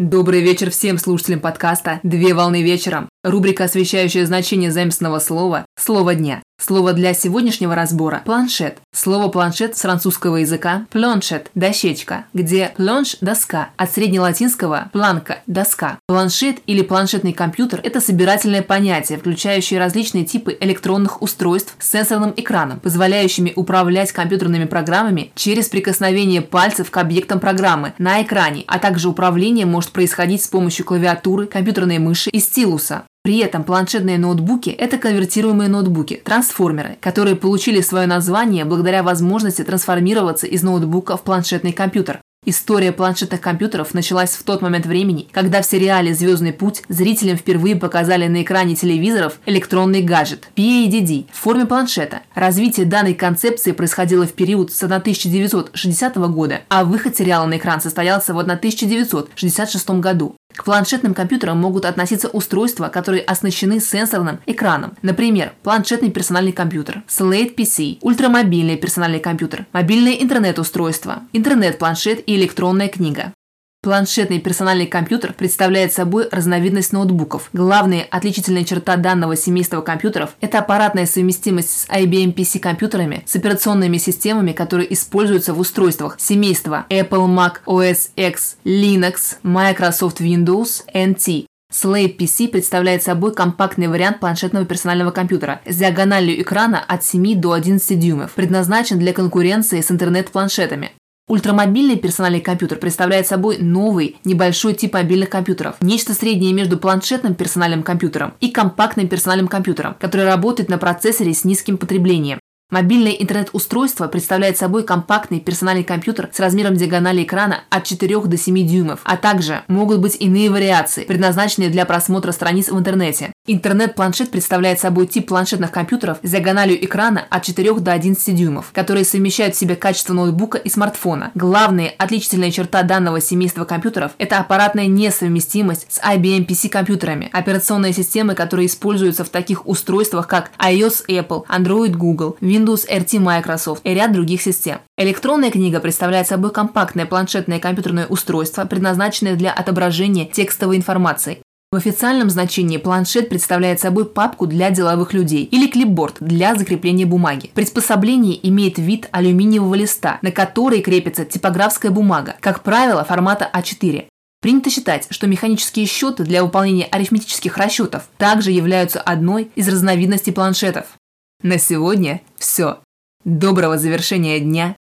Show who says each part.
Speaker 1: Добрый вечер всем слушателям подкаста «Две волны вечером». Рубрика, освещающая значение заместного слова «Слово дня». Слово для сегодняшнего разбора – планшет. Слово планшет с французского языка – планшет – дощечка, где планш – доска, от среднелатинского – планка – доска. Планшет или планшетный компьютер – это собирательное понятие, включающее различные типы электронных устройств с сенсорным экраном, позволяющими управлять компьютерными программами через прикосновение пальцев к объектам программы на экране, а также управление может происходить с помощью клавиатуры, компьютерной мыши и стилуса. При этом планшетные ноутбуки – это конвертируемые ноутбуки, трансформеры, которые получили свое название благодаря возможности трансформироваться из ноутбука в планшетный компьютер. История планшетных компьютеров началась в тот момент времени, когда в сериале «Звездный путь» зрителям впервые показали на экране телевизоров электронный гаджет PADD в форме планшета. Развитие данной концепции происходило в период с 1960 года, а выход сериала на экран состоялся в 1966 году. К планшетным компьютерам могут относиться устройства, которые оснащены сенсорным экраном. Например, планшетный персональный компьютер, Slate PC, ультрамобильный персональный компьютер, мобильное интернет-устройство, интернет-планшет и электронная книга. Планшетный персональный компьютер представляет собой разновидность ноутбуков. Главная отличительная черта данного семейства компьютеров – это аппаратная совместимость с IBM PC компьютерами с операционными системами, которые используются в устройствах семейства Apple Mac OS X, Linux, Microsoft Windows, NT. Slate PC представляет собой компактный вариант планшетного персонального компьютера с диагональю экрана от 7 до 11 дюймов, предназначен для конкуренции с интернет-планшетами. Ультрамобильный персональный компьютер представляет собой новый, небольшой тип мобильных компьютеров. Нечто среднее между планшетным персональным компьютером и компактным персональным компьютером, который работает на процессоре с низким потреблением. Мобильное интернет-устройство представляет собой компактный персональный компьютер с размером диагонали экрана от 4 до 7 дюймов, а также могут быть иные вариации, предназначенные для просмотра страниц в интернете. Интернет-планшет представляет собой тип планшетных компьютеров с диагональю экрана от 4 до 11 дюймов, которые совмещают в себе качество ноутбука и смартфона. Главная отличительная черта данного семейства компьютеров – это аппаратная несовместимость с IBM PC компьютерами, операционные системы, которые используются в таких устройствах, как iOS Apple, Android Google, Windows RT Microsoft и ряд других систем. Электронная книга представляет собой компактное планшетное компьютерное устройство, предназначенное для отображения текстовой информации. В официальном значении планшет представляет собой папку для деловых людей или клипборд для закрепления бумаги. Приспособление имеет вид алюминиевого листа, на который крепится типографская бумага, как правило, формата А4. Принято считать, что механические счеты для выполнения арифметических расчетов также являются одной из разновидностей планшетов. На сегодня все. Доброго завершения дня.